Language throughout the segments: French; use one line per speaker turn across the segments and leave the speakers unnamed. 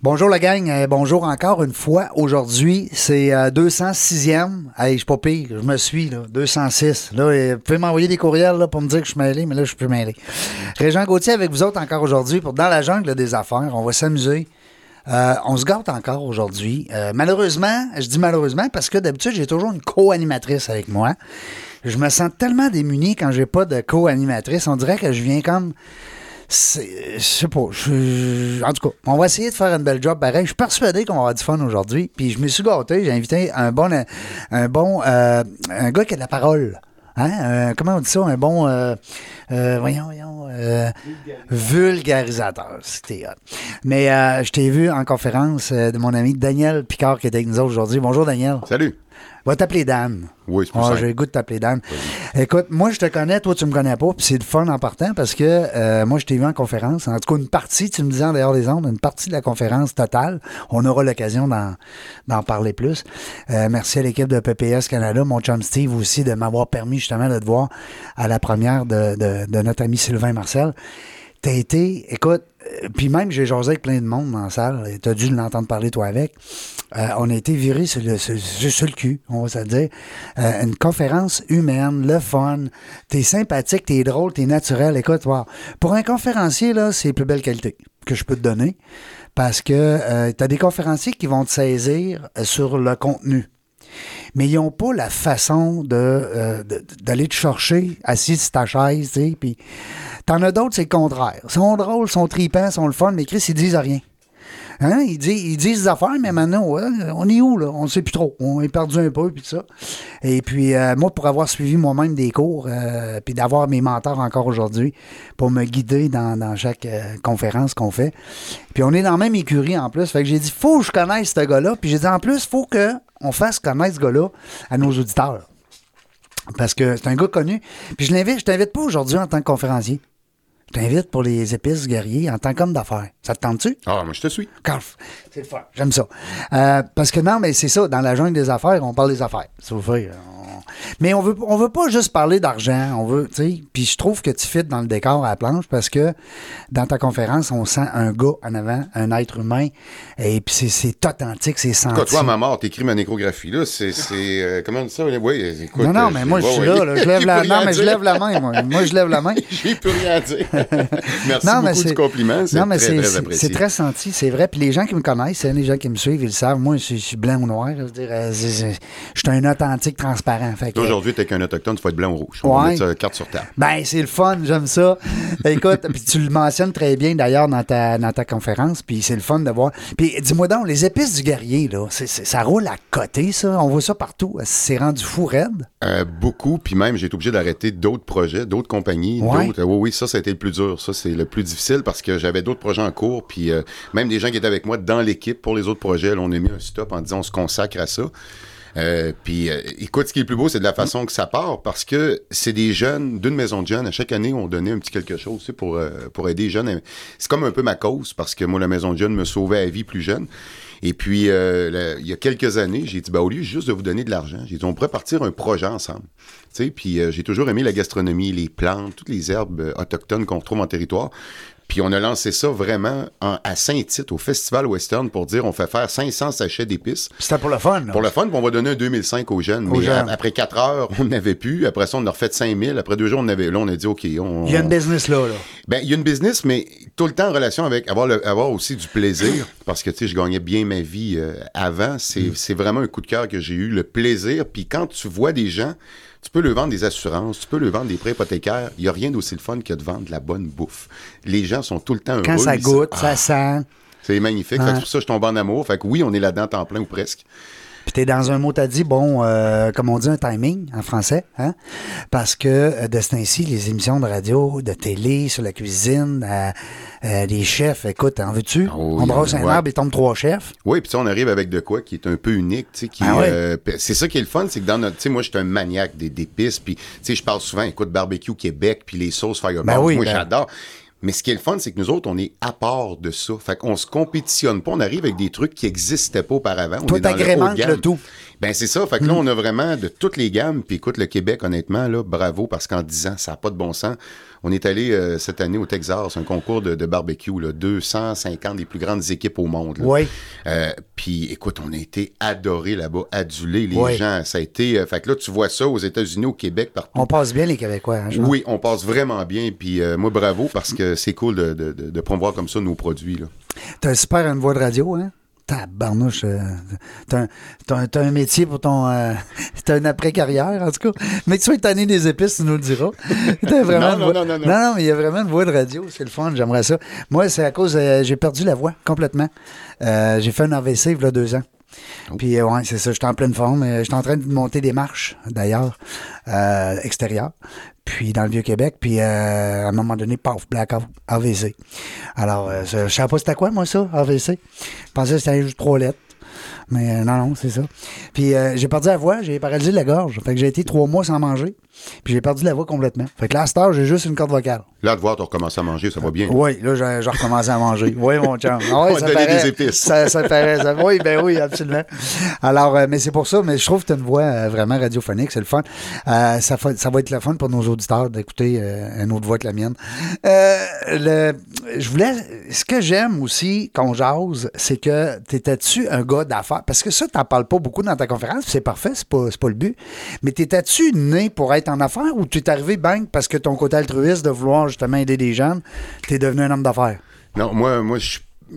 Bonjour la gang, euh, bonjour encore une fois. Aujourd'hui, c'est euh, 206e. Hey, je suis pas pire, je me suis, là, 206. Là, euh, vous pouvez m'envoyer des courriels là, pour me dire que je suis mêlé, mais là, je suis plus mêlé. Régent Gauthier avec vous autres encore aujourd'hui pour Dans la jungle des affaires. On va s'amuser. Euh, on se gâte encore aujourd'hui. Euh, malheureusement, je dis malheureusement parce que d'habitude, j'ai toujours une co-animatrice avec moi. Je me sens tellement démuni quand j'ai pas de co-animatrice. On dirait que je viens comme c'est- je sais pas. je- en tout cas, on va essayer de faire une belle job pareil. Je suis persuadé qu'on va avoir du fun aujourd'hui. Puis je me suis gâté. J'ai invité un bon, un bon, euh, un gars qui a de la parole. Hein? Euh, comment on dit ça? Un bon, euh, euh, voyons, voyons, euh, vulgarisateur. C'était. Mais je t'ai vu en conférence de mon ami Daniel Picard qui était avec nous aujourd'hui. Bonjour Daniel.
Salut.
Va t'appeler Dan.
Oui, c'est plus
Ah,
simple.
J'ai le goût de t'appeler Dan. Écoute, moi, je te connais, toi, tu me connais pas, puis c'est le fun en partant parce que euh, moi, je t'ai vu en conférence. En tout cas, une partie, tu me disais en dehors des ondes, une partie de la conférence totale. On aura l'occasion d'en, d'en parler plus. Euh, merci à l'équipe de PPS Canada, mon chum Steve aussi, de m'avoir permis justement de te voir à la première de, de- de notre ami Sylvain Marcel. T'as été, écoute, euh, puis même j'ai jasé avec plein de monde dans la salle, et t'as dû l'entendre parler toi avec. Euh, on a été virés sur le, cul, on va se dire. Euh, une conférence humaine, le fun. T'es sympathique, t'es drôle, t'es naturel. Écoute, wow. pour un conférencier, là, c'est les plus belles qualités que je peux te donner. Parce que euh, t'as des conférenciers qui vont te saisir euh, sur le contenu mais ils n'ont pas la façon euh, d'aller te chercher assis sur ta chaise, tu sais, puis t'en as d'autres, c'est le contraire. Ils sont drôles, ils sont tripants, ils sont le fun, mais Chris, ils disent rien. Hein? Ils, disent, ils disent des affaires, mais maintenant, on est où, là? On ne sait plus trop. On est perdu un peu, puis ça. Et puis, euh, moi, pour avoir suivi moi-même des cours, euh, puis d'avoir mes mentors encore aujourd'hui pour me guider dans, chaque conférence qu'on fait. Puis, on est dans la même écurie en plus. Fait que j'ai dit, faut que je connaisse ce gars-là. Puis, j'ai dit, en plus, faut qu'on fasse connaître ce gars-là à nos auditeurs. Parce que c'est un gars connu. Puis, je l'invite, je t'invite pas aujourd'hui en tant que conférencier. Je t'invite pour les épices guerriers en tant qu'homme d'affaires. Ça te tente-tu?
Ah, moi, je te suis.
C'est le fun. J'aime ça. Euh, parce que non, mais c'est ça. Dans la jungle des affaires, on parle des affaires. Ça vous fait. Mais on veut, on veut pas juste parler d'argent. On veut, tu sais. Puis je trouve que tu fites dans le décor à la planche parce que dans ta conférence, on sent un gars en avant, un être humain. Et puis c'est- c'est authentique, c'est senti.
Toi, à ma mort, t'écris ma nécrographie, là. C'est. c'est, euh, comment on dit ça? Oui, écoute.
non, non,
euh,
mais moi, je suis là, là. Je lève la,
à
mais je lève la main, moi. Moi, je lève la main.
J'ai plus rien à dire. Merci
Non,
beaucoup
c'est-
du compliment. C'est
Non, mais
très,
c'est-
très
très senti, c'est vrai. Puis les gens qui me connaissent, hein, les gens qui me suivent, ils le savent. Moi, je suis- blanc ou noir. Je veux dire, euh, je suis un authentique transparent. Fait que,
Aujourd'hui, t'es qu'un autochtone, tu vas être blanc ou rouge. On va
Ouais.
mettre ça carte sur table.
Ben, c'est le fun, j'aime ça. Écoute, puis tu le mentionnes très bien d'ailleurs dans ta, dans ta conférence, puis c'est le fun de voir. Puis dis-moi donc, les épices du guerrier, là, c'est- c'est- ça roule à côté, ça? On voit ça partout. C'est rendu fou raide?
Euh, beaucoup, puis même, j'ai été obligé d'arrêter d'autres projets, d'autres compagnies.
Ouais.
d'autres- oui, oui, ça, ça a été le plus dur. Ça, c'est le plus difficile parce que j'avais d'autres projets en cours, puis euh, même des gens qui étaient avec moi dans l'équipe pour les autres projets, là, on a mis un stop en disant on se consacre à ça. Euh, puis euh, écoute, ce qui est le plus beau, c'est de la façon que ça part parce que c'est des jeunes d'une maison de jeunes. À chaque année, on donnait un petit quelque chose tu sais, pour, euh, pour aider les jeunes. C'est comme un peu ma cause parce que moi, la maison de jeunes me sauvait la vie plus jeune. Et puis, euh, il y a quelques années, j'ai dit, bah, au lieu juste de vous donner de l'argent, j'ai dit, on pourrait partir un projet ensemble. Tu sais, puis euh, j'ai toujours aimé la gastronomie, les plantes, toutes les herbes autochtones qu'on retrouve en territoire. Puis on a lancé ça vraiment en- à Saint-Tite, au Festival Western, pour dire on fait faire 500 sachets d'épices.
C'était pour le fun, là.
Pour le fun, puis on va donner un 2005 aux jeunes.
Aux
mais
jeunes.
après 4 heures, on n'avait plus. Après ça, on en a refait 5000. Après deux jours, on avait. Là, on a dit, OK, on.
Il y a une business là, là.
Ben, il y a une business, mais tout le temps en relation avec avoir, le- avoir aussi du plaisir. Parce que, tu sais, je gagnais bien ma vie euh, avant. C'est
Mm.
c'est vraiment un coup de cœur que j'ai eu, le plaisir. Puis quand tu vois des gens, tu peux leur vendre des assurances, tu peux leur vendre des prêts hypothécaires. Il n'y a rien d'aussi le fun que de vendre de la bonne bouffe. Les gens sont tout le temps heureux.
Quand ça goûte,
Ah,
ça sent.
C'est magnifique. Fait que
Ouais.
c'est pour ça que je tombe en amour. Fait que oui, on est là-dedans temps plein ou presque.
Puis t'es dans un mot, t'as dit, bon, euh, comme on dit, un timing en français, hein? Parce que euh, de ce temps-ci, les émissions de radio, de télé, sur la cuisine, euh, euh, les chefs, écoute, en veux-tu?
Ah
on brasse un arbre et tombe trois chefs.
Oui, puis on arrive avec de quoi qui est un peu unique, tu sais, qui
Ah ouais?
euh, c'est ça qui est le fun, c'est que dans notre, tu sais, moi, je suis un maniaque des d'épices, puis tu sais, je parle souvent, écoute, barbecue Québec, puis les sauces Fireball,
Ben oui,
moi,
ben-
j'adore. Mais ce qui est le fun, c'est que nous autres, on est à part de ça. Fait qu'on se compétitionne pas. On arrive avec des trucs qui n'existaient pas auparavant. On
Toi,
le
t'agrémentes le tout.
Ben c'est ça. Fait que là, on a vraiment de toutes les gammes. Puis écoute, le Québec, honnêtement, là, bravo, parce qu'en 10 ans, ça n'a pas de bon sens. On est allé euh, cette année au Texas, un concours de, de barbecue, là, 250 des plus grandes équipes au monde. là.
Oui.
Euh, puis écoute, on a été adorés là-bas, adulés, les
Oui.
gens. Ça a été. euh, fait que là, tu vois ça aux États-Unis, au Québec, partout.
On passe bien, les Québécois. hein.
Oui, on passe vraiment bien. Puis moi, bravo, parce que c'est cool de, de, de, promouvoir comme ça nos produits. Là.
T'as un super une voix de radio, hein? Tabarnouche. euh, T'as un, un- métier pour ton. euh, t'as une après-carrière, en tout cas. Mais tu sois tanné des épices, tu nous le diras. Vraiment
Non, non, non, non. non,
non, mais il y a vraiment une voix de radio. C'est le fun, j'aimerais ça. Moi, c'est à cause. euh, j'ai perdu la voix complètement. Euh, j'ai fait un AVC il y a deux ans.
Oh.
Puis, euh, ouais, c'est ça, j'étais en pleine forme. Euh, J'étais en train de monter des marches, d'ailleurs, euh, extérieures. Puis, dans le Vieux-Québec. Puis, à un moment donné, paf, blackout, AVC. Alors, je je savais pas c'était quoi, moi, ça, AVC. Je pensais que c'était juste trois lettres. Mais non, non, c'est ça. Puis j'ai perdu la voix, j'ai paralysé la gorge. Fait que j'ai été trois mois sans manger. Puis j'ai perdu la voix complètement. Fait que là, à cette heure, j'ai juste une corde vocale.
Là, de voir, tu recommences à manger, ça va bien.
Oui, là, j'ai j'ai recommencé à manger. Oui, mon chum. Ah ouais,
On va
ça paraît.
des épices.
Ça, ça paraît. ça- oui, ben oui, absolument. Alors, euh, mais c'est pour ça, mais je trouve que tu as une voix euh, vraiment radiophonique, c'est le fun. Euh, ça, va être le fun pour nos auditeurs d'écouter une autre voix que la mienne. Le, je voulais. Ce que j'aime aussi quand on jase, c'est que t'étais-tu un gars d'affaires? Parce que ça, t'en parles pas beaucoup dans ta conférence, puis c'est parfait, c'est pas, c'est pas le but. Mais t'étais-tu né pour être en affaires ou tu es arrivé bang parce que ton côté altruiste de vouloir justement aider des jeunes, t'es devenu un homme d'affaires?
Non, moi, moi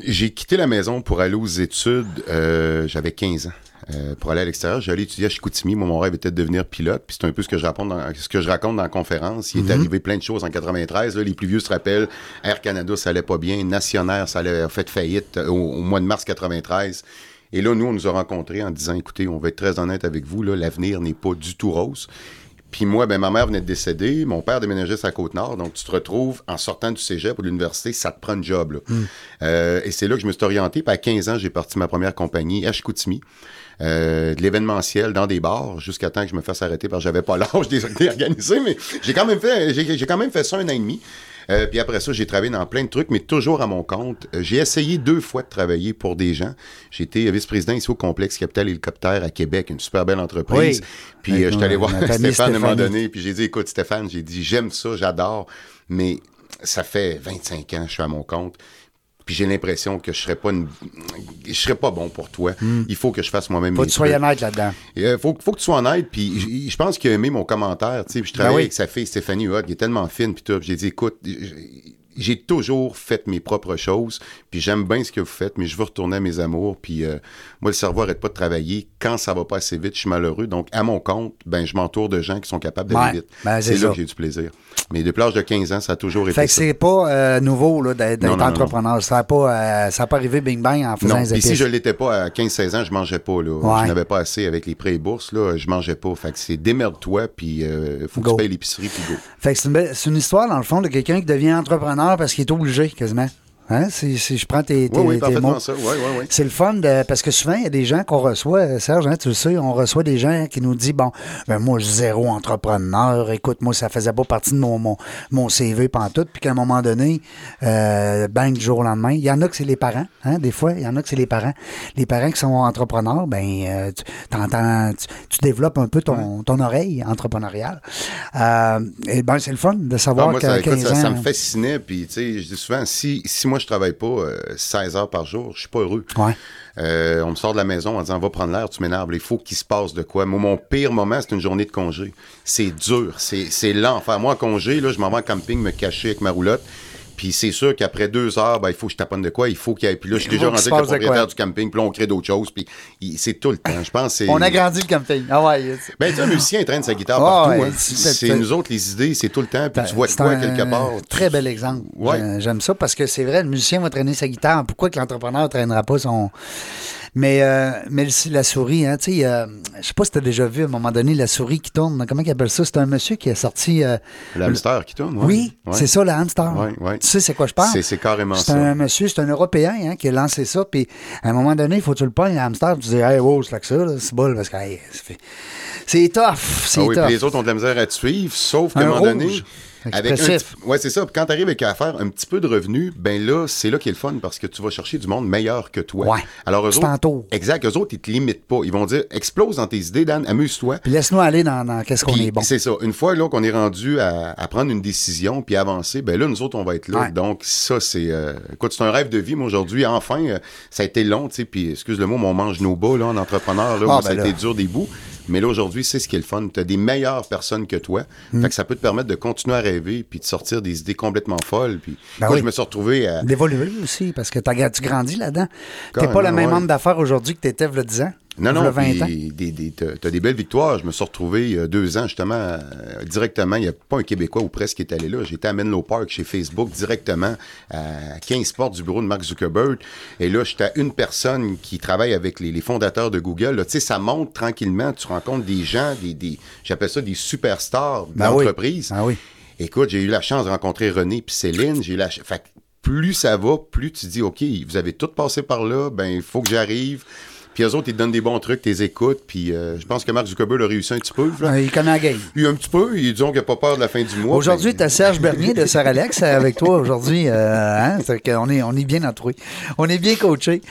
j'ai quitté la maison pour aller aux études. euh, J'avais 15 ans. euh, pour aller à l'extérieur, j'allais étudier à Chicoutimi. Moi, mon rêve était de devenir pilote. Puis c'est un peu ce que je raconte dans, ce que je raconte dans la conférence. Il est arrivé plein de choses en 93. là. les plus vieux se rappellent. Air Canada, ça allait pas bien. Nationaire, ça allait a fait faillite euh, au, au mois de mars 93. Et là, nous, on nous a rencontrés en disant, écoutez, on va être très honnête avec vous. L'avenir n'est pas du tout rose. Puis moi, ben, ma mère venait de décéder, mon père déménageait sur la Côte-Nord, donc tu te retrouves en sortant du cégep ou de l'université, ça te prend un job. là. Euh, et c'est là que je me suis orienté. Puis à 15 ans, j'ai parti ma première compagnie à Chicoutimi. Euh, de l'événementiel dans des bars jusqu'à temps que je me fasse arrêter parce que j'avais pas l'âge de les organiser, mais j'ai quand même fait j'ai j'ai quand même fait ça un an et demi. Euh, puis après ça, j'ai travaillé dans plein de trucs, mais toujours à mon compte. Euh, j'ai essayé deux fois de travailler pour des gens. Été vice-président ici au complexe Capital Hélicoptère à Québec, une super belle entreprise.
Oui.
Puis euh, je suis allé voir Stéphane à un moment donné, puis j'ai dit, écoute Stéphane, j'ai dit, j'aime ça, j'adore, mais ça fait 25 ans que je suis à mon compte. Puis j'ai l'impression que je serais pas une... je serais pas bon pour toi. Il faut que je fasse moi-même
Hmm. Faut que tu sois honnête là-dedans.
Il Euh, faut, faut que tu sois honnête, puis je pense qu'il a aimé mon commentaire, tu sais, je travaille
Ben oui.
avec sa fille Stéphanie Huot, qui est tellement fine, puis tout, j'ai dit, écoute, j'ai toujours fait mes propres choses, puis j'aime bien ce que vous faites, mais je veux retourner à mes amours, puis euh, moi, le cerveau arrête pas de travailler. Quand ça va pas assez vite, je suis malheureux, donc à mon compte, ben je m'entoure de gens qui sont capables d'aller
Ouais,
vite.
ben, c'est
là que j'ai du plaisir. Mais depuis l'âge de 15 ans, ça a toujours été
Fait que c'est pas euh, nouveau là, d'être
non,
entrepreneur. Ça n'a pas, euh, ça a pas arrivé bing bang en faisant
Non, puis si je l'étais pas à 15-16 ans, je mangeais pas. Là.
Ouais.
Je n'avais pas assez avec les prêts et bourses. Là, je mangeais pas. Fait que c'est démerde-toi, puis euh, faut que tu payes l'épicerie, puis go.
Fait que c'est une, belle- c'est une histoire, dans le fond, de quelqu'un qui devient entrepreneur parce qu'il est obligé, quasiment. Hein? Si, si je prends tes, tes,
Oui, oui,
tes
parfaitement
mots.
ça. Oui.
C'est le fun de, parce que souvent, il y a des gens qu'on reçoit, euh, Serge, hein, tu le sais, on reçoit des gens qui nous disent Bon, ben moi, je suis zéro entrepreneur, écoute, moi, ça faisait pas partie de mon, mon, mon CV pantoute, puis qu'à un moment donné, euh, bang, du jour au lendemain, il y en a que c'est les parents, hein, des fois, il y en a que c'est les parents. Les parents qui sont entrepreneurs, ben, euh, tu, t'entends- tu, tu développes un peu ton, ton oreille entrepreneuriale. Euh, et ben, c'est le fun de
Ah,
savoir
moi, ça, écoute,
15
ça, me fascinait. Puis, tu sais, je dis souvent, si, si moi, je travaille pas euh, 16 heures par jour, je suis pas heureux.
Ouais.
Euh, on me sort de la maison en disant va prendre l'air, tu m'énerves. Il faut qu'il se passe de quoi. Moi, mon pire moment, c'est une journée de congé. C'est dur, c'est c'est l'enfer. Moi, en congé, là, je m'en vais en camping me cacher avec ma roulotte. Puis c'est sûr qu'après deux heures, ben, il faut que je taponne de quoi. Il faut qu'il y ait. Puis là, je suis déjà rendu avec le propriétaire du camping. Puis là, on crée d'autres choses. Puis c'est tout le temps. Je pense.
On a grandi le camping. Ah ouais.
Ben, tu sais, un musicien traîne sa guitare
Ah,
partout.
ouais,
hein.
c'est-
nous autres, les idées, c'est tout le temps. Puis tu vois quoi
un
quelque part.
Très bel exemple.
Ouais.
J'ai- J'aime ça parce que c'est vrai, le musicien va traîner sa guitare. Pourquoi que l'entrepreneur ne traînera pas son. Mais, euh, mais le- la souris, hein, tu sais, euh, je sais pas si tu as déjà vu à un moment donné la souris qui tourne. Comment il appelle ça? C'est un monsieur qui a sorti. euh,
L'hamster qui tourne. ouais.
Oui,
Ouais.
c'est ça, le hamster. Tu sais, c'est quoi je parle?
C'est- c'est carrément
C'est
ça.
un monsieur, c'est un Européen hein, qui a lancé ça. Puis à un moment donné, il faut que tu le pognes, le hamster. Tu dis, hey, wow, c'est là que ça, c'est bol, parce que hey, c'est tough. C'est
Ah oui,
tough.
puis les autres ont de la misère à te suivre, sauf qu'à un,
Un
moment donné. Avec un ouais, c'est ça. Quand tu arrives avec à faire un petit peu de revenus, ben là, c'est là qui est le fun parce que tu vas chercher du monde meilleur que toi.
Ouais.
Alors, eux autres, exact, eux autres, ils te limitent pas. Ils vont dire, explose dans tes idées, Dan, amuse-toi.
Puis laisse-nous aller dans, dans qu'est-ce qu'on est bon.
C'est ça. Une fois là qu'on est rendu à, à prendre une décision puis avancer, ben là nous autres on va être là.
Ouais.
Donc ça c'est, euh, écoute c'est un rêve de vie. Moi aujourd'hui enfin euh, ça a été long, tu sais. Puis excuse le mot, mais on mange nos bas là en entrepreneur là,
Ah,
où ça a
ben
été dur des bouts. Mais là aujourd'hui c'est ce qui est le fun. T'as des meilleures personnes que toi.
Hmm.
Fait que ça peut te permettre de continuer à rêver puis de sortir des idées complètement folles. Puis
Ben
moi
oui.
je me suis retrouvé à
D'évoluer aussi, parce que t'as- tu grandis là-dedans. T'es pas le même
ouais.
homme d'affaires aujourd'hui que t'étais il y a 10 ans?
Non, non,
20 ans.
puis des, belles victoires. Je me suis retrouvé il y a deux ans, justement, euh, directement. Il n'y a pas un Québécois ou presque qui est allé là. J'étais à Menlo Park chez Facebook directement à 15 portes du bureau de Mark Zuckerberg. Et là, j'étais à une personne qui travaille avec les, les fondateurs de Google. Tu sais, ça monte tranquillement. Tu rencontres des gens, des, des j'appelle ça des superstars
Ben oui.
d'entreprise.
Ah oui.
Écoute, j'ai eu la chance de rencontrer René puis Céline. J'ai eu la fait que plus ça va, plus tu dis OK, vous avez tout passé par là, ben il faut que j'arrive. Puis eux autres, ils te donnent des bons trucs, tu les écoutes. Puis euh, je pense que Mark Zuckerberg a réussi un petit peu. là.
Euh, Il connaît la game.
Lui, un petit peu. Ils disent qu'il n'a pas peur de la fin du mois.
Aujourd'hui,
Ben,
tu as Serge Bernier de Sœur Alex avec toi aujourd'hui. euh, hein? Qu'on est, on est bien entouré. On est bien coaché.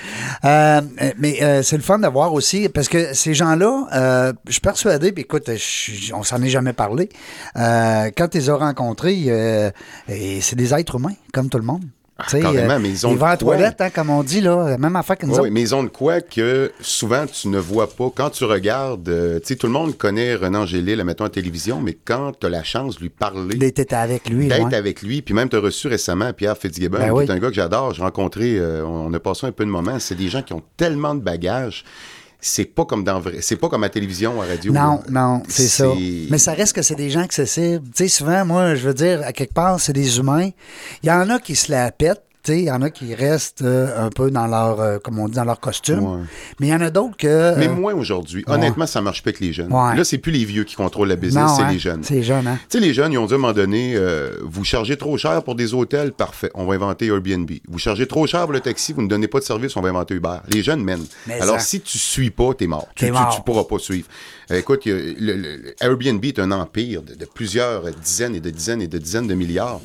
Euh, mais euh, c'est le fun de voir aussi, parce que ces gens-là, euh, je suis persuadé, puis écoute, je- on s'en est jamais parlé. Euh, quand tu les as rencontrés, euh, c'est des êtres humains, comme tout le monde.
Ah, carrément, mais ils ont
ils vont
quoi?
toilette, hein, comme on dit, là, même affaire que nous
Oui,
autres.
mais ils ont de quoi que souvent tu ne vois pas. Quand tu regardes, euh, tu sais, tout le monde connaît Renan Angélil, mettons, à la télévision, mais quand tu as la chance de lui parler,
était avec lui.
d'être
ouais.
avec lui, puis même tu as reçu récemment Pierre Fitzgibbon,
Ben
qui
oui.
est un gars que j'adore. J'ai rencontré, euh, on, on a passé un peu de moments. C'est des gens qui ont tellement de bagages. C'est pas comme dans vrai, c'est pas comme à télévision, à radio.
Non,
là.
non, c'est ça. Mais ça reste que c'est des gens accessibles. Tu sais, souvent, moi, je veux dire, à quelque part, c'est des humains. Il y en a qui se la pètent. Il y en a qui restent euh, un peu dans leur, euh, comme on dit, dans leur costume.
Ouais.
Mais il y en a d'autres que.
Mais
euh,
moins aujourd'hui. Honnêtement, ça marche pas avec les jeunes.
Ouais.
Là, c'est plus les vieux qui contrôlent la business, c'est
hein,
les jeunes.
C'est les jeunes, hein?
Tu sais, les jeunes, ils ont dit à un moment donné, vous chargez trop cher pour des hôtels, parfait, on va inventer Airbnb. Vous chargez trop cher pour le taxi, vous ne donnez pas de service, on va inventer Uber. Les jeunes mènent.
Mais
Alors,
ça-
si tu suis pas, t'es mort. Tu,
mort.
tu pourras pas suivre. Écoute, le, le- le Airbnb est un empire de, de plusieurs dizaines et de dizaines et de dizaines de milliards.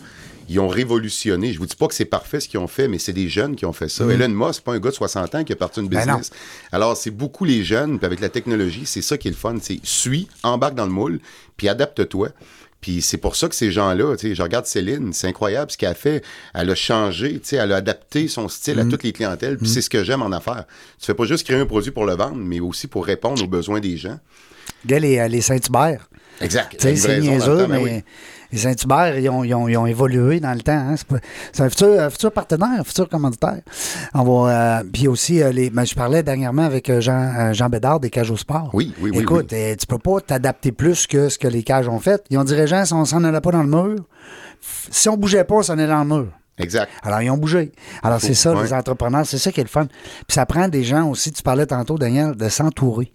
Ils ont révolutionné. Je vous dis pas que c'est parfait ce qu'ils ont fait, mais c'est des jeunes qui ont fait ça. Elon Musk, c'est pas un gars de 60 ans qui a parti une
Mm. Ben
business. Alors, c'est beaucoup les jeunes, puis avec la technologie, c'est ça qui est le fun. C'est suis, embarque dans le moule, puis adapte-toi. Puis c'est pour ça que ces gens-là, tu sais, je regarde Céline, c'est incroyable ce qu'elle a fait. Elle a changé, tu sais, elle a adapté son style
Mm.
à toutes les clientèles. Puis c'est ce que j'aime en affaires. Tu fais pas juste créer un produit pour le vendre, mais aussi pour répondre aux besoins des gens.
Gars, les, les Saint-Hubert.
Exact.
Tu sais, c'est niaiseux,
ben
mais
oui.
Les Saint-Hubert, ils ont, ils ont- ils ont évolué dans le temps. hein. C'est un futur, un futur partenaire, un futur commanditaire. On va, euh, puis aussi, euh, les, ben, je parlais dernièrement avec euh, Jean, euh, Jean Bédard des Cages au Sport.
Oui, oui, oui,
Écoute, euh, tu peux pas t'adapter plus que ce que les cages ont fait. Ils ont dit, Régent, si on s'en allait pas dans le mur, si on bougeait pas, on s'en allait dans le mur.
Exact.
Alors, ils ont bougé. Alors, c'est ça,
Ouais.
les entrepreneurs, c'est ça qui est le fun. Puis ça prend des gens aussi, tu parlais tantôt, Daniel, de s'entourer.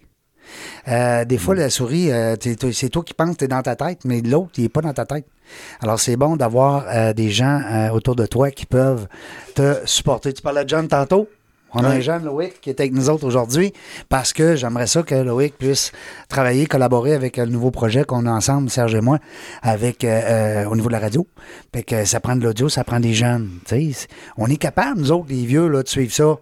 Euh, des
Mm.
fois, la souris, euh, c'est toi qui penses que tu es dans ta tête, mais l'autre, il n'est pas dans ta tête. Alors, c'est bon d'avoir euh, des gens autour de toi qui peuvent te supporter. Tu parlais de John tantôt? On a un jeune Loïc qui est avec nous autres aujourd'hui parce que j'aimerais ça que Loïc puisse travailler, collaborer avec le nouveau projet qu'on a ensemble, Serge et moi, avec euh, au niveau de la radio. Fait que ça prend de l'audio, ça prend des jeunes. On est capable, nous autres, les vieux, là, de suivre ça.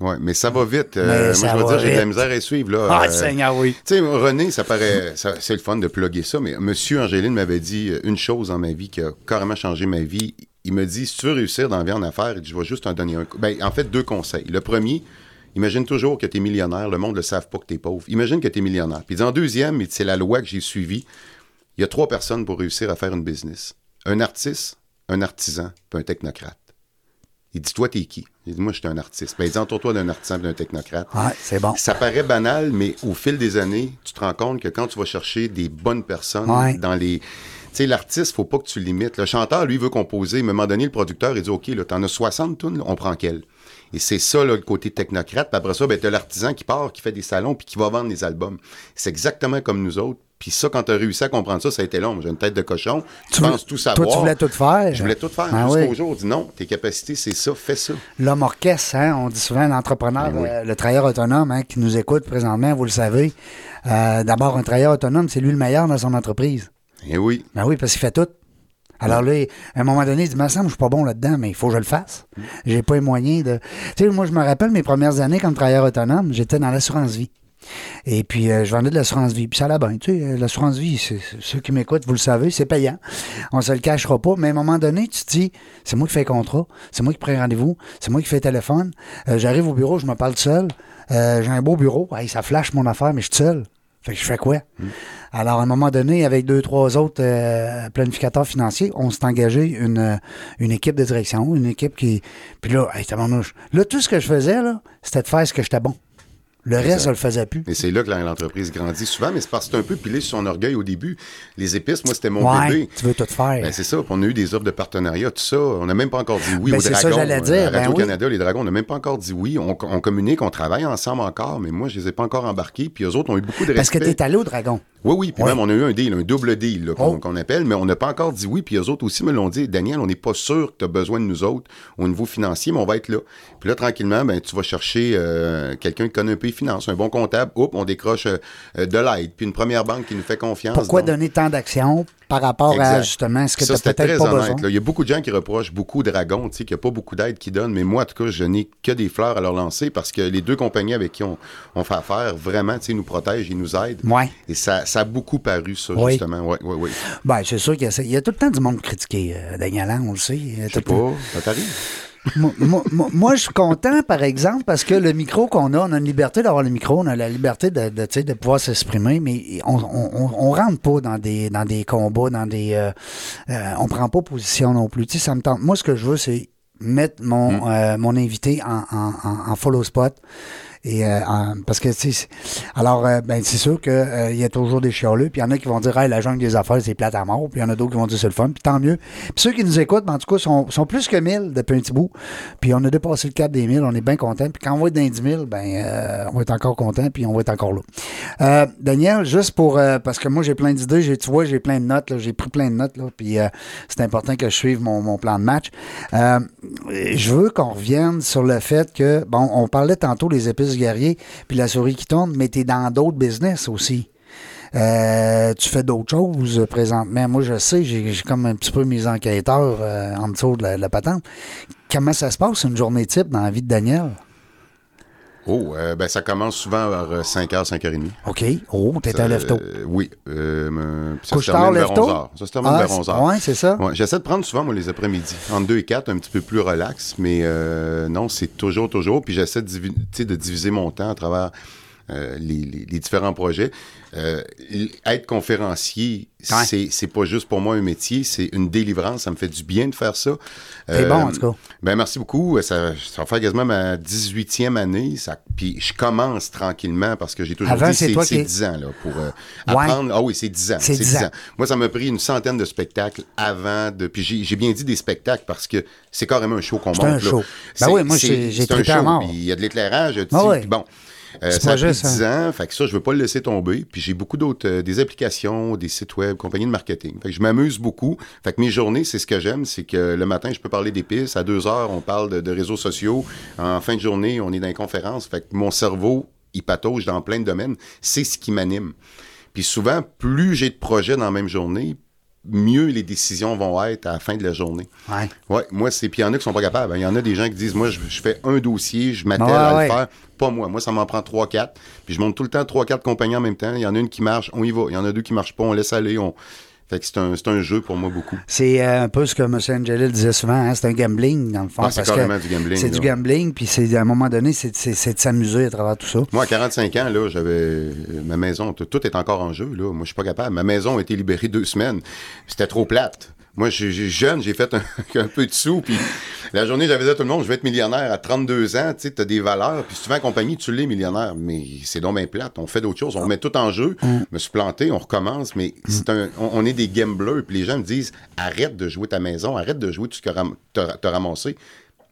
Ouais, mais ça va vite. Euh, moi, je vais
va
dire, j'ai de la misère à suivre. Là.
Ah,
Euh,
Seigneur, oui.
Tu sais, René, ça paraît. c'est le fun de plugger ça, mais Monsieur Angéline m'avait dit euh, une chose dans ma vie qui a carrément changé ma vie. Il me dit si tu veux réussir dans la vie en affaires, je vais juste t'en donner un. Ben, en fait, deux conseils. Le premier, imagine toujours que tu es millionnaire. Le monde ne le savent pas que tu es pauvre. Imagine que tu es millionnaire. Puis il dit, en deuxième, dit, c'est la loi que j'ai suivie. Il y a trois personnes pour réussir à faire une business un artiste, un artisan, puis un technocrate. Il dit, toi, t'es qui? Il dit, moi, je suis un artiste. Ben, il dit, entoure-toi d'un artisan et d'un technocrate.
Ouais, c'est bon.
Ça paraît banal, mais au fil des années, tu te rends compte que quand tu vas chercher des bonnes personnes
Ouais.
dans les. Tu sais, l'artiste, faut pas que tu limites. Le chanteur, lui, veut composer. À un moment donné, le producteur, il dit OK, là, t'en as 60 tunes, là, on prend quelle? Et c'est ça, là, le côté technocrate. Puis après ça, ben, t'as l'artisan qui part, qui fait des salons, puis qui va vendre les albums. C'est exactement comme nous autres. Puis ça, quand tu as réussi à comprendre ça, ça a été long. J'ai une tête de cochon. Tu, penses tout savoir.
Toi, tu voulais tout faire?
Je voulais tout faire.
Ah
Jusqu'au
oui.
jour, on dit non, tes capacités, c'est ça, fais ça.
L'homme orchestre, hein, on dit souvent l'entrepreneur,
Ben oui.
euh, le travailleur autonome hein, qui nous écoute présentement, vous le savez. Euh, D'abord, un travailleur autonome, c'est lui le meilleur dans son entreprise.
Eh oui.
Ben oui, parce qu'il fait tout. Alors là, à un moment donné, il dit, me semble, je suis pas bon là-dedans, mais il faut que je le fasse. J'ai pas les moyens de. Tu sais, moi, je me rappelle mes premières années comme travailleur autonome, j'étais dans l'assurance vie. Et puis, euh, je vendais de l'assurance vie. Puis ça allait bien. Tu sais, euh, l'assurance vie, c'est, ceux qui m'écoutent, vous le savez, c'est payant. On se le cachera pas. Mais à un moment donné, tu te dis, c'est moi qui fais le contrat, c'est moi qui prends rendez-vous, c'est moi qui fais le téléphone. Euh, j'arrive au bureau, je me parle seul. Euh, j'ai un beau bureau. Hey, ça flash mon affaire, mais je suis seul. Je fais quoi? Alors, à un moment donné, avec deux, trois autres euh, planificateurs financiers, on s'est engagé une, euh, une équipe de direction, une équipe qui. Puis là, hey, là, tout ce que je faisais, là, c'était de faire ce que j'étais bon. Le reste, je le faisais plus.
Et c'est là que l'entreprise grandit souvent, mais c'est parce que c'est un peu pilé sur son orgueil au début. Les épices, moi, c'était mon
Ouais,
bébé.
tu veux tout faire.
Ben, c'est ça. On a eu des offres de partenariat, tout ça. On n'a même pas encore dit oui
Ben,
aux
c'est ça
dragons.
que j'allais
euh,
dire,
à
ben
Radio-Canada, les dragons, on n'a même pas encore dit oui. On, on communique, on travaille ensemble encore, mais moi, je les ai pas encore embarqués. Puis eux autres ont eu beaucoup de
Parce que
respect.
t'es allé au dragon.
Oui, oui. Puis
Ouais.
même, on a eu un deal, un double deal là, qu'on
Oh.
qu'on appelle, mais on n'a pas encore dit oui. Puis eux autres aussi me l'ont dit. Daniel, on n'est pas sûr que tu as besoin de nous autres au niveau financier, mais on va être là. Puis là, tranquillement, ben, tu vas chercher euh, quelqu'un qui connaît un peu finances, un bon comptable. Oups, on décroche euh, euh, de l'aide. Puis une première banque qui nous fait confiance.
Pourquoi
Donc-
donner tant d'actions par rapport à justement ce que tu
c'était
peut-être pas
honnête.
besoin?
là. Il y a beaucoup de gens qui reprochent beaucoup Dragon, tu sais, qu'il n'y a pas beaucoup d'aide qui donnent, mais moi, en tout cas, je n'ai que des fleurs à leur lancer parce que les deux compagnies avec qui on, on fait affaire, vraiment, tu sais, nous protègent, ils nous aident.
Ouais.
Et ça, ça a beaucoup paru, ça,
Oui.
justement. Oui, oui, oui.
Ben, c'est sûr qu'il y a, y tout le temps du monde critiqué, euh, Daniel Allen, on le sait.
Je sais pas, ça t'arrive?
Moi, moi- moi- moi, je suis content, par exemple, parce que le micro qu'on a, on a une liberté d'avoir le micro, on a la liberté de, de, tu sais, de pouvoir s'exprimer, mais on, on, on- rentre pas dans des, dans des combats, dans des. euh, euh, on prend pas position non plus. Tu sais, ça me tente. Moi, ce que je veux, c'est mettre mon, euh, mon invité en, en, en- en follow spot. Et euh, parce que alors euh, ben c'est sûr que euh, y a toujours des chialeux, puis il y en a qui vont dire hey, la jungle des affaires c'est plate à mort, puis il y en a d'autres qui vont dire c'est le fun, puis tant mieux. Puis ceux qui nous écoutent, ben, en tout cas sont, sont plus que 1000 depuis un petit bout. Puis on a dépassé le cap des 1000, on est bien content. Puis quand on va être dans les 10 000, ben euh, on va être encore content, puis on va être encore là. Daniel, juste pour parce que moi j'ai plein d'idées, tu vois j'ai plein de notes, j'ai pris plein de notes là, puis c'est important que je suive mon, mon plan de match. Je veux qu'on revienne sur le fait que bon, on parlait tantôt des épices guerriers puis la souris qui tourne, mais tu es dans d'autres business aussi. Euh, tu fais d'autres choses présentement. Moi, je sais, j'ai comme un petit peu mes enquêteurs euh, en dessous de la, de la patente. Comment ça se passe une journée type dans la vie de Daniel?
Oh, euh, ben, ça commence souvent vers 5h, 5h30.
OK. Oh, t'es un lève-tôt.
Euh, oui. Euh, ça se termine vers
lève-tôt?
11h. Ça se termine
Ah,
vers
c'est-
11h.
ouais, c'est ça.
Ouais, J'essaie de prendre souvent, moi, les après-midi. Entre 2 et 4, un petit peu plus relax. Mais euh, non, c'est toujours, toujours. Puis j'essaie divi- de diviser mon temps à travers euh, les, les- les différents projets. Euh, être conférencier,
Ouais.
c'est c'est pas juste pour moi un métier, c'est une délivrance. Ça me fait du bien de faire ça. Euh,
bon, en tout cas.
Ben, merci beaucoup. Ça, ça va faire quasiment ma 18e année. Ça, puis je commence tranquillement parce que j'ai toujours
Avant,
dit
c'est
c'est c'est
qui-
10 ans là, pour euh,
Ouais.
apprendre. Ah oui, c'est 10 ans.
C'est 10 ans.
Moi, ça m'a pris une centaine de spectacles avant de. Puis j'ai bien dit des spectacles parce que c'est carrément un show qu'on monte.
C'est un
là.
show. Ben
C'est-
oui, moi,
c'est-
j'ai-
c'est puis Il y a de l'éclairage,
Ah
bon. Euh, ça a
pas
pris
juste,
10 ans, fait que ça, je veux pas le laisser tomber. Puis j'ai beaucoup d'autres, euh, des applications, des sites web, compagnies de marketing. Fait que je m'amuse beaucoup. Fait que mes journées, c'est ce que j'aime, c'est que le matin, je peux parler d'épices. À 2 heures, on parle de, de réseaux sociaux. En fin de journée, on est dans les conférences. Fait que mon cerveau, il patauge dans plein de domaines. C'est ce qui m'anime. Puis souvent, plus j'ai de projets dans la même journée, mieux les décisions vont être à la fin de la journée.
Ouais.
Oui, moi, c'est. Puis il y en a qui sont pas capables. Il y en a des gens qui disent Moi, je, je fais un dossier, je m'attelle
Ouais,
à
ouais.
le faire. Pas moi. Moi, ça m'en prend 3-4. Puis je monte tout le temps 3-4 compagnies en même temps. Il y en a une qui marche, on y va. Il y en a deux qui marchent pas, on laisse aller. On... Fait que c'est un, c'est un jeu pour moi beaucoup.
C'est euh, un peu ce que M. Angelil disait souvent, hein, c'est un gambling, dans le fond.
Ah, c'est
parce que
carrément du gambling,
C'est du gambling, puis c'est à un moment donné, c'est c'est- c'est de s'amuser à travers tout ça.
Moi, à 45 ans, là, j'avais euh, ma maison, tout, tout est encore en jeu. Là. Moi, je suis pas capable. Ma maison a été libérée deux semaines. C'était trop plate. Moi, j'ai jeune, j'ai fait un, un peu de sous, puis la journée, j'avais dit à tout le monde, je vais être millionnaire à 32 ans, tu sais, t'as des valeurs, puis si tu vas en compagnie, tu l'es millionnaire, mais c'est donc bien plate, on fait d'autres choses, on met tout en jeu, je me suis planté, on recommence, mais c'est un, on, on est des gamblers, puis les gens me disent, arrête de jouer ta maison, arrête de jouer tout ce que ram- t'as ramassé,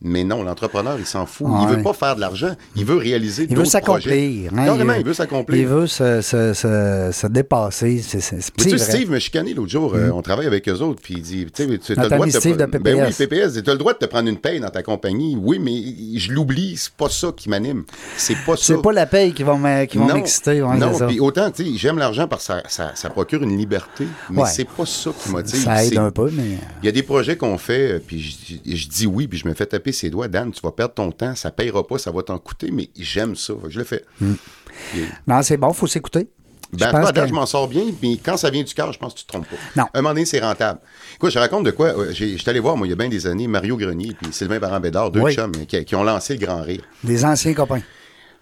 Mais non, l'entrepreneur, il s'en fout.
Ouais.
Il veut pas faire de l'argent. Il veut réaliser
Il veut s'accomplir. hein,
Carrément, il veut s'accomplir.
Il veut se, se, se, se dépasser. C'est, c'est,
tu.
Mm.
Steve me chicanait l'autre jour, euh, on travaille avec eux autres, puis il dit, tu sais, as le droit de te
de
pre- Ben oui,
PPS.
PPS, tu as le droit de te prendre une paye dans ta compagnie. Oui, mais je l'oublie, c'est pas ça qui m'anime. C'est pas ça.
C'est pas la paye qui va m'exciter.
non,
ça.
puis autant, tu sais, j'aime l'argent parce que ça, ça, ça procure une liberté, mais
Ouais.
c'est pas ça qui motive.
Ça aide un peu, mais.
Il y a des projets qu'on fait, euh, puis je, je dis oui, puis je me fais taper ses doigts. Dan, tu vas perdre ton temps, ça payera pas, ça va t'en coûter, mais j'aime ça, je le fais. Puis,
Non, c'est bon, faut s'écouter.
ben,
Je que-
je m'en sors bien, mais quand ça vient du cœur, je pense que tu te trompes pas.
Non.
Un moment donné, c'est rentable. Écoute, je raconte de quoi. euh, j'ai- J'étais allé voir, moi, il y a bien des années, Mario Grenier puis Sylvain Parent-Bédard, deux
Oui.
chums, euh, qui, qui ont lancé le Grand Rire.
Des anciens copains.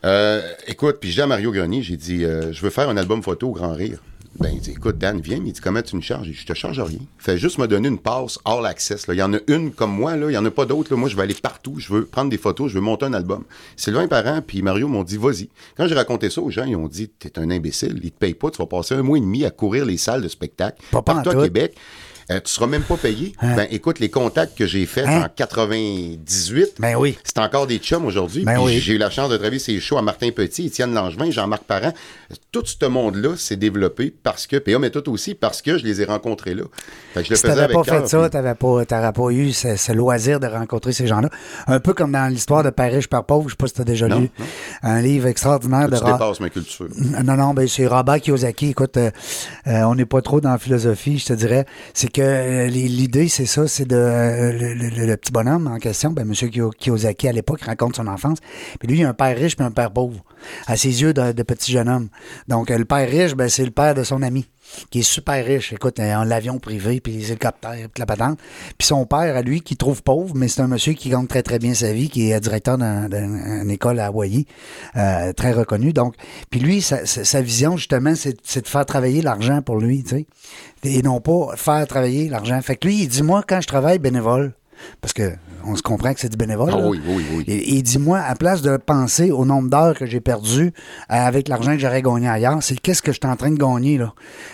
Euh, écoute, puis je dis à Mario Grenier, j'ai dit, euh, je veux faire un album photo au Grand Rire. Ben, il dit, écoute, Dan, viens, mais il dit, comment tu me charges? Je te charge rien. Fais juste me donner une passe all access. là. Il y en a une comme moi, là. Il y en a pas d'autres. Moi, je vais aller partout. Je veux prendre des photos. Je veux monter un album. Sylvain Parent puis Mario m'ont dit, vas-y. Quand j'ai raconté ça aux gens, ils ont dit, t'es un imbécile. Ils te payent pas. Tu vas passer un mois et demi à courir les salles de spectacle.
Pas
partout à. Québec. Euh, tu seras même pas payé. Ben, écoute, les contacts que j'ai faits
Hein?
en 98,
Ben oui.
c'est encore des chums aujourd'hui.
Ben oui.
J'ai eu la chance de travailler ces shows à Martin Petit, Étienne Langevin, Jean-Marc Parent. Tout ce monde-là s'est développé parce que, PA méthode aussi, parce que je les ai rencontrés là. Fait que je le
Si
faisais avec
pas
cœur,
fait ça, t'avais pas, pas eu ce, ce loisir de rencontrer ces gens-là. Un peu comme dans l'histoire de riche, Père pauvre, je sais pas si t'as déjà
Non,
lu. Un livre extraordinaire de
Tu dépasses ma culture.
Non, non, ben c'est Robert Kiyosaki. Écoute, euh, euh, on n'est pas trop dans la philosophie, je te dirais. C'est que euh, l'idée, c'est ça, c'est de euh, le petit bonhomme en question, ben M. Kiyosaki à l'époque raconte son enfance. Puis lui, il a un père riche puis un père pauvre, à ses yeux de, de petit jeune homme. Donc euh, le père riche, ben c'est le père de son ami, qui est super riche. Écoute, euh, en l'avion privé, puis les hélicoptères, puis la patente. Puis son père, à lui, qui trouve pauvre, mais c'est un monsieur qui gagne très très bien sa vie, qui est directeur d'un- d'une école à Hawaii, euh, très reconnu. Donc, puis lui, sa, sa- vision justement, c'est de faire travailler l'argent pour lui, tu sais, et non pas faire travailler l'argent. Fait que lui, il dit moi quand je travaille bénévole, parce que on se comprend que c'est du bénévole.
Ah oui, oui, oui.
Et, et dis-moi, à place de penser au nombre d'heures que j'ai perdu euh, avec l'argent que j'aurais gagné ailleurs, c'est qu'est-ce que je suis en train de gagner, là?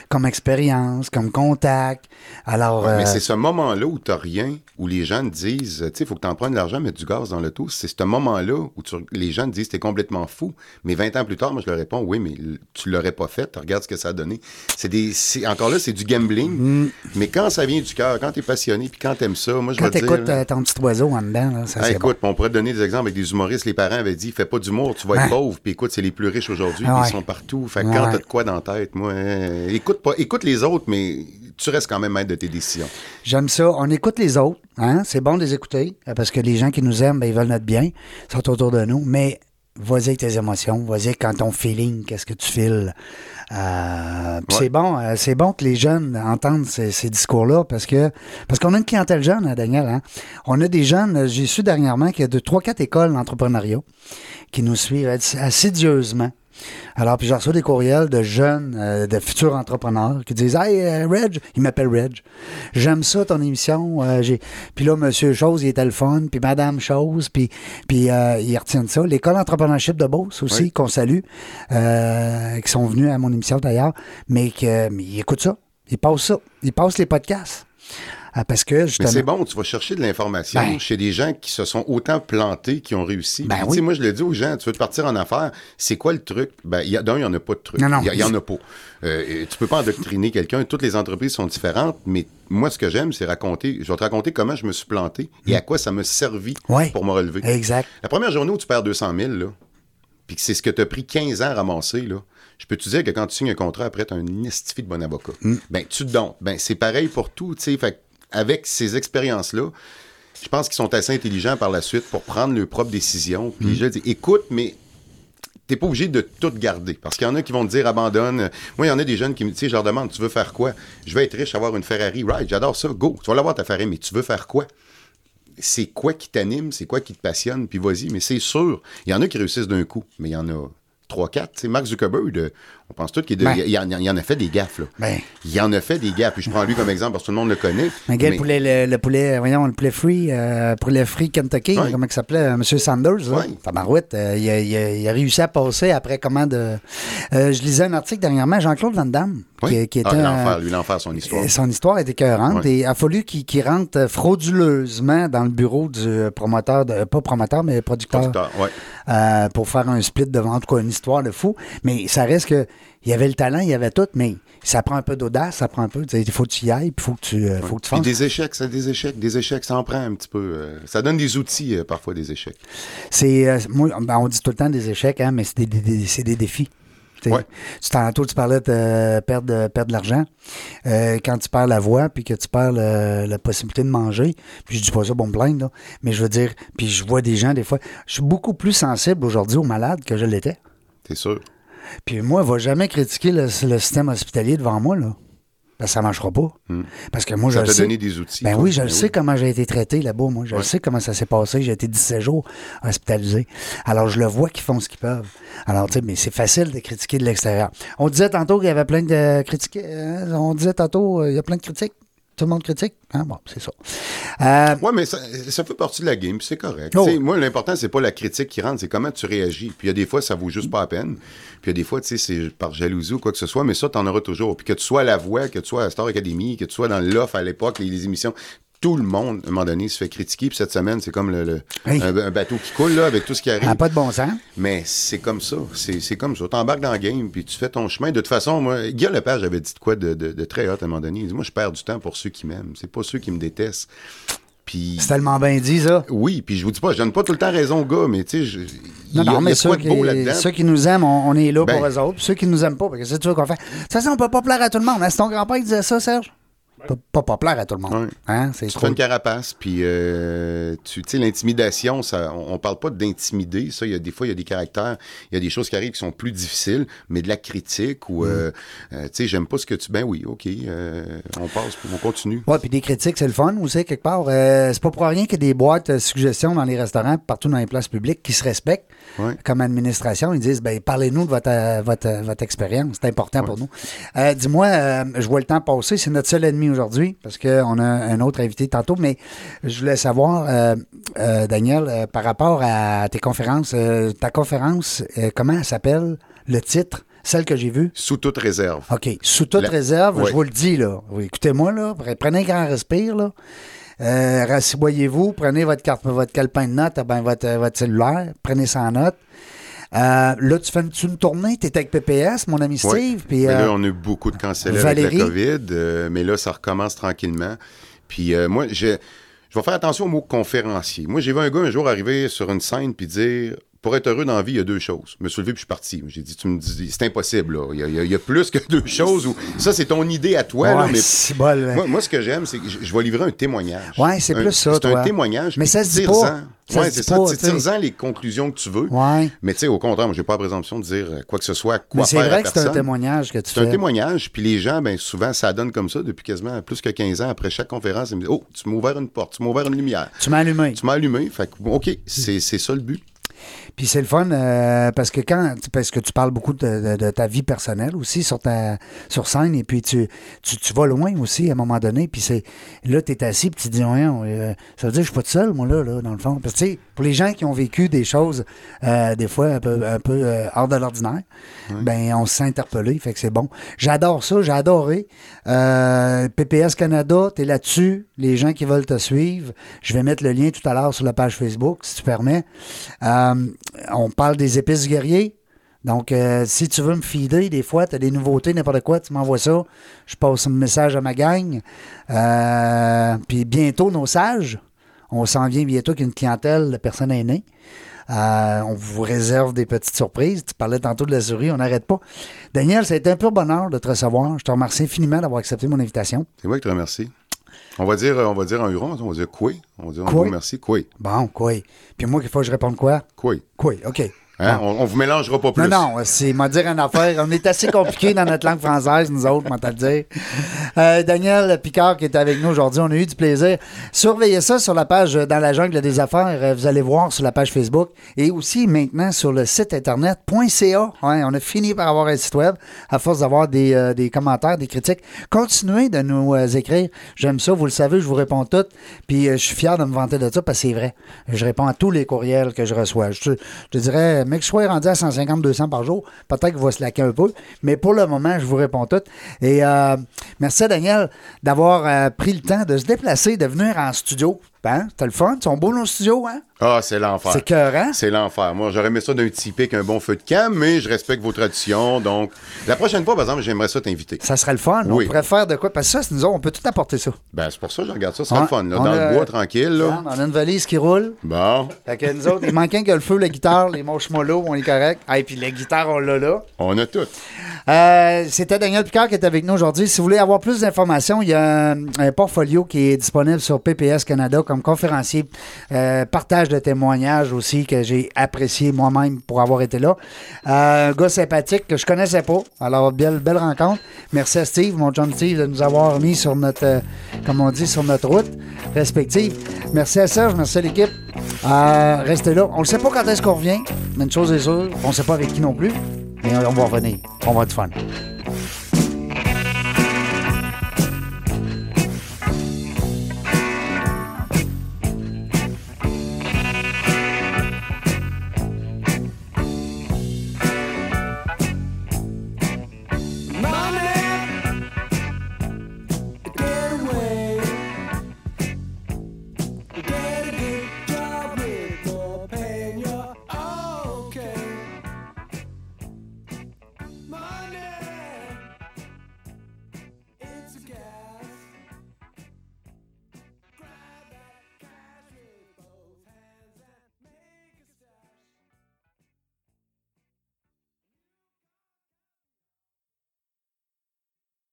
Comme expérience, comme contact. Alors,
Ouais, Mais
euh,
c'est ce moment-là où tu rien, où les gens te disent, tu sais, il faut que tu en prennes de l'argent, mettre du gaz dans l'auto. C'est ce moment-là où tu- les gens te disent, t'es complètement fou. Mais 20 ans plus tard, moi, je leur réponds, oui, mais tu l'aurais pas fait. Regarde ce que ça a donné. C'est des, c'est- encore là, c'est du gambling. Mais quand ça vient du cœur, quand tu es passionné, puis quand tu aimes ça, moi, je
quand
vais te dire.
t'écoutes
là,
euh, ton petit oiseau en dedans, là, ça
ah,
c'est bon.
écoute, on pourrait te donner des exemples avec des humoristes. Les parents avaient dit, fais pas d'humour, tu vas être pauvre. Puis écoute, c'est les plus riches aujourd'hui,
Ah ouais.
ils sont partout. Fait que quand t'as de quoi dans la tête, moi, euh, écoute pas, écoute les autres, mais tu restes quand même maître de tes décisions.
J'aime ça. On écoute les autres. Hein? C'est bon de les écouter parce que les gens qui nous aiment, ben, ils veulent notre bien. Ils sont autour de nous. Mais vas-y avec tes émotions. Vas-y avec quand ton feeling, qu'est-ce que tu files. Euh,
Ouais.
C'est bon, euh, c'est bon que les jeunes entendent ces, ces discours-là parce que parce qu'on a une clientèle jeune, hein, Daniel. Hein? On a des jeunes, euh, j'ai su dernièrement qu'il y a de trois, quatre écoles d'entrepreneuriat qui nous suivent ass- assidieusement. Alors, puis je reçois des courriels de jeunes, euh, de futurs entrepreneurs qui disent Hey, euh, Reg, il m'appelle Reg. J'aime ça, ton émission. euh, j'ai... Puis là, Monsieur Chose, il était le fun. Puis Madame Chose, puis, puis euh, ils retiennent ça. L'école d'entrepreneurship de Beauce aussi,
Oui.
qu'on salue, qui sont venus à mon émission d'ailleurs, mais, que, mais ils écoutent ça. Ils passent ça. Ils passent les podcasts. Ah, parce que,
Mais
justement.
c'est bon, tu vas chercher de l'information
Ben.
chez des gens qui se sont autant plantés, qui ont réussi.
Ben oui.
tu sais, Moi, je le dis aux gens, tu veux te partir en affaires, c'est quoi le truc? Ben, y a- d'un, il n'y en a pas de truc.
Non, non.
Il y a- il y, en a pas. Euh, tu peux pas endoctriner quelqu'un. Toutes les entreprises sont différentes, mais moi, ce que j'aime, c'est raconter. Je vais te raconter comment je me suis planté et à quoi ça m'a servi
Mm. Ouais.
pour me relever.
Exact.
La première journée où tu perds 200 000, là, puis que c'est ce que tu as pris 15 ans à ramasser, là, je peux te dire que quand tu signes un contrat, après, tu as un estifi de bon avocat. Ben, tu te donnes. Ben, c'est pareil pour tout, tu sais. Fait avec ces expériences-là, je pense qu'ils sont assez intelligents par la suite pour prendre leurs propres décisions. Puis je dis, écoute, mais t'es pas obligé de tout garder. Parce qu'il y en a qui vont te dire abandonne. Moi, il y en a des jeunes qui me disent, je leur demande, tu veux faire quoi? Je veux être riche, avoir une Ferrari. Right, j'adore ça. Go. Tu vas l'avoir ta Ferrari, mais tu veux faire quoi? c'est quoi qui t'anime, c'est quoi qui te passionne, puis vas-y. Mais c'est sûr, il y en a qui réussissent d'un coup, mais il y en a trois, quatre. Tu sais, Mark Zuckerberg, on pense tout qu'il
Ben.
il, en, il en a fait des gaffes. Là.
Ben.
Il en a fait des gaffes. Puis je prends lui comme exemple parce que tout le monde le connaît.
Mais
Mais-
le poulet, le, le poulet, voyons, le poulet free, euh, poulet free Kentucky, comment il s'appelait, euh, M. Sanders. Tabarouette, euh, il, a, il a- il a réussi à passer après comment de... Euh, je lisais un article dernièrement, Jean-Claude Van Damme,
Oui.
qui, qui
Ah,
était. euh,
lui, l'enfer, son histoire.
son histoire est écœurante
Ouais.
et il a fallu qu'il rentre euh, frauduleusement dans le bureau du promoteur, de, pas promoteur, mais producteur, euh, pour faire un split devant, en tout cas, une histoire de fou. Mais ça reste que il y avait le talent, il y avait tout, mais ça prend un peu d'audace, ça prend un peu. Il faut que tu y ailles, puis il faut que tu, euh, faut que tu
Puis
fasses.
des échecs, ça des échecs, des échecs, ça en prend un petit peu. euh, ça donne des outils, euh, parfois, des échecs.
C'est, euh, moi, ben, on dit tout le temps des échecs, hein, mais c'est des, des- des- c'est des défis.
Ouais.
Tantôt, tu parlais de perdre, perdre de l'argent. Euh, quand tu perds la voix, puis que tu perds le- la possibilité de manger, puis je dis pas ça pour me plaindre, là, mais je veux dire, puis je vois des gens, des fois, je suis beaucoup plus sensible aujourd'hui aux malades que je l'étais.
T'es sûr?
Puis moi, va jamais critiquer le, le système hospitalier devant moi, là. Parce que ça marchera pas.
Hmm.
Parce que moi, je
Ça t'a
sais.
donné des outils.
Ben
toi.
oui, je le
Ben
sais comment j'ai été traité là-bas, moi. Je le sais comment ça s'est passé. J'ai été 17 jours hospitalisé. Alors, je le vois qu'ils font ce qu'ils peuvent. Alors, tu sais, mais c'est facile de critiquer de l'extérieur. On disait tantôt qu'il y avait plein de critiques. euh, on disait tantôt, euh, il y a plein de critiques. Tout le monde critique? Hein? Bon, c'est ça. Euh,
Ouais, mais ça, ça fait partie de la game, c'est correct.
Oh.
Moi, l'important, c'est pas la critique qui rentre, c'est comment tu réagis. Puis il y a des fois, ça vaut juste pas la peine. Puis il y a des fois, tu sais, c'est par jalousie ou quoi que ce soit, mais ça, t'en auras toujours. Puis que tu sois à la voix, que tu sois à Star Academy, que tu sois dans l'offre à l'époque, les, les émissions, tout le monde, à un moment donné, se fait critiquer. Puis cette semaine, c'est comme le, le- un, un bateau qui coule, là, avec tout ce qui arrive.
pas de bon sens.
Mais c'est comme ça. C'est c'est comme ça. T'embarques dans le game, puis tu fais ton chemin. De toute façon, moi, Guillaume Lepage avait dit de quoi de, de- de très hot à un moment donné. Il dit, moi, je perds du temps pour ceux qui m'aiment. C'est pas ceux qui me détestent. Puis...
C'est tellement bien dit, ça.
Oui, puis je vous dis pas, je donne pas tout le temps raison aux gars, mais tu sais, je- il y
Non, non, mais ceux qui,
là-dedans?
ceux qui nous aiment, on, on est là
Ben.
pour eux autres. Ceux qui nous aiment pas, parce que c'est tu veux qu'on fait. De toute façon, on peut pas plaire à tout le monde. Est-ce que ton grand-père il disait ça, Serge? Pas, pas, plaire à tout le monde.
Ouais.
Hein? C'est
Tu
trop.
fais une carapace, puis euh, tu sais, l'intimidation, ça, on, on parle pas d'intimider. Ça, il y a des fois, il y a des caractères, il y a des choses qui arrivent qui sont plus difficiles, mais de la critique ou, euh, euh, tu sais, j'aime pas ce que tu. Ben oui, ok, on passe, on continue.
Ouais, puis des critiques, c'est le fun aussi, quelque part. C'est pas pour rien qu'il y a des boîtes suggestions dans les restaurants, partout dans les places publiques, qui se respectent
Ouais.
comme administration. Ils disent, ben, parlez-nous de votre, votre, votre expérience. C'est important pour nous. Dis-moi, je vois le temps passer. C'est notre seul ennemi aujourd'hui, parce qu'on a un autre invité tantôt, mais je voulais savoir, euh, euh, Daniel, euh, par rapport à tes conférences, ta conférence, comment elle s'appelle, le titre, celle que j'ai vue?
Sous toute réserve.
OK. Sous toute
La-
réserve, je vous le dis, là. Écoutez-moi, là. Pre- Prenez un grand respire, là. Euh, Rassoyez-vous, prenez votre carte, votre calepin de notes, ben, votre, votre cellulaire, prenez ça en note. Euh, là, tu fais une, tu une tournée, tu es avec PPS, mon ami. Steve, puis
Mais
euh,
là, on a eu beaucoup de cancellés avec la COVID, euh, mais là, ça recommence tranquillement. Puis moi, je, je vais faire attention au mot conférencier. Moi, j'ai vu un gars un jour arriver sur une scène puis dire pour être heureux dans la vie, il y a deux choses. Je me suis levé puis je suis parti. J'ai dit, tu me dis, c'est impossible, là. Il y, a, il y plus que deux choses. Ça, c'est ton idée à toi, là,
ouais,
mais
c'est bol, hein.
moi, moi, ce que j'aime, c'est que je, je vais livrer un témoignage.
Ouais, c'est plus ça,
C'est un témoignage.
Mais ça se dit
tire-en.
pas. Ça
Ouais, c'est ça. tires-en les conclusions que tu veux.
Ouais.
Mais tu sais, au contraire, moi, j'ai pas la présomption de dire euh, quoi que ce soit, quoi
Mais c'est vrai que c'est un témoignage que tu
C'est un
fais.
témoignage, puis les gens, ben souvent, ça donne comme ça depuis quasiment plus que 15 ans. Après chaque conférence, ils me disent Oh, tu m'as ouvert une porte, tu m'as ouvert une lumière,
Tu m'as allumé.
tu m'as allumé. Fait que, OK, c'est c'est ça le but.
Puis c'est le fun euh, parce que quand parce que tu parles beaucoup de, de- de ta vie personnelle aussi sur ta sur scène et puis tu, tu, tu vas loin aussi à un moment donné puis c'est là tu es assis puis tu te dis ouais, euh, ça veut dire que je suis pas tout seul moi là, là dans le fond. Parce que tu sais pour les gens qui ont vécu des choses euh, des fois un peu un peu hors de l'ordinaire ben on se sent interpellé fait que c'est bon. J'adore ça j'ai adoré. PPS Canada tu es là-dessus les gens qui veulent te suivre. Je vais mettre le lien tout à l'heure sur la page Facebook si tu permets. Euh, on parle des épices du guerrier. Donc, euh, si tu veux me feeder, des fois, tu as des nouveautés, n'importe quoi, tu m'envoies ça. Je passe un message à ma gang. Euh, puis bientôt, nos sages. On s'en vient bientôt avec une clientèle de personnes aînées. Euh, on vous réserve des petites surprises. Tu parlais tantôt de la souris, on n'arrête pas. Daniel, ça a été un pur bonheur de te recevoir. Je te remercie infiniment d'avoir accepté mon invitation.
C'est moi qui te remercie. On va dire, on va dire en huron, on va dire quoi? On va dire un gros merci, quoi?
Bon, quoi? Puis moi, il faut que je réponde quoi?
Quoi?
Quoi? OK.
Hein? On, on vous mélangera pas plus.
Non, non, c'est m'a dire une affaire. On est assez compliqué dans notre langue française, nous autres, te le dire. Euh, Daniel Picard qui est avec nous aujourd'hui, on a eu du plaisir. Surveillez ça sur la page euh, Dans la jungle des affaires. Euh, Vous allez voir sur la page Facebook et aussi maintenant sur le site internet.ca. Ouais, on a fini par avoir un site web à force d'avoir des, des commentaires, des critiques. Continuez de nous écrire. J'aime ça, vous le savez, je vous réponds toutes. Puis je suis fier de me vanter de ça parce que c'est vrai. Je réponds à tous les courriels que je reçois. Je je dirais Mais que je sois rendu à 150-200 par jour, peut-être qu'il va se laquer un peu. Mais pour le moment, je vous réponds tout. Et euh, merci à Daniel d'avoir euh, pris le temps de se déplacer, de venir en studio. Ben, t'as le fun? Ils sont beaux nos studios, hein?
Ah, c'est l'enfer.
C'est cœur, hein?
C'est l'enfer. Moi, j'aurais aimé ça d'un typique, un bon feu de camp, mais je respecte vos traditions. Donc, la prochaine fois, par exemple, j'aimerais ça t'inviter.
Ça serait le fun.
Oui.
On pourrait faire de quoi? Parce que ça, c'est nous autres, on peut tout apporter ça.
Ben, c'est pour ça que je regarde ça. C'est le fun, là. Dans
a-
le bois, tranquille, là.
On a une valise qui roule.
Bon,
Fait que nous autres, il manquait que le feu, la guitare, les marshmallows, on est correct. Ah, et puis la guitare, on l'a là.
on a tout.
Euh, C'était Daniel Picard qui est avec nous aujourd'hui. Si vous voulez avoir plus d'informations, il y a un, un portfolio qui est disponible sur PPS Canada comme conférencier. Euh, partage de témoignages aussi que j'ai apprécié moi-même pour avoir été là. Euh, un gars sympathique que je connaissais pas. Alors, belle, belle rencontre. Merci à Steve, mon John Steve, de nous avoir mis sur notre, euh, comme on dit, sur notre route respective. Merci à Serge, merci à l'équipe. Euh, restez là. On ne sait pas quand est-ce qu'on revient, mais une chose est sûre, on ne sait pas avec qui non plus. Mais on va revenir. On va être fun.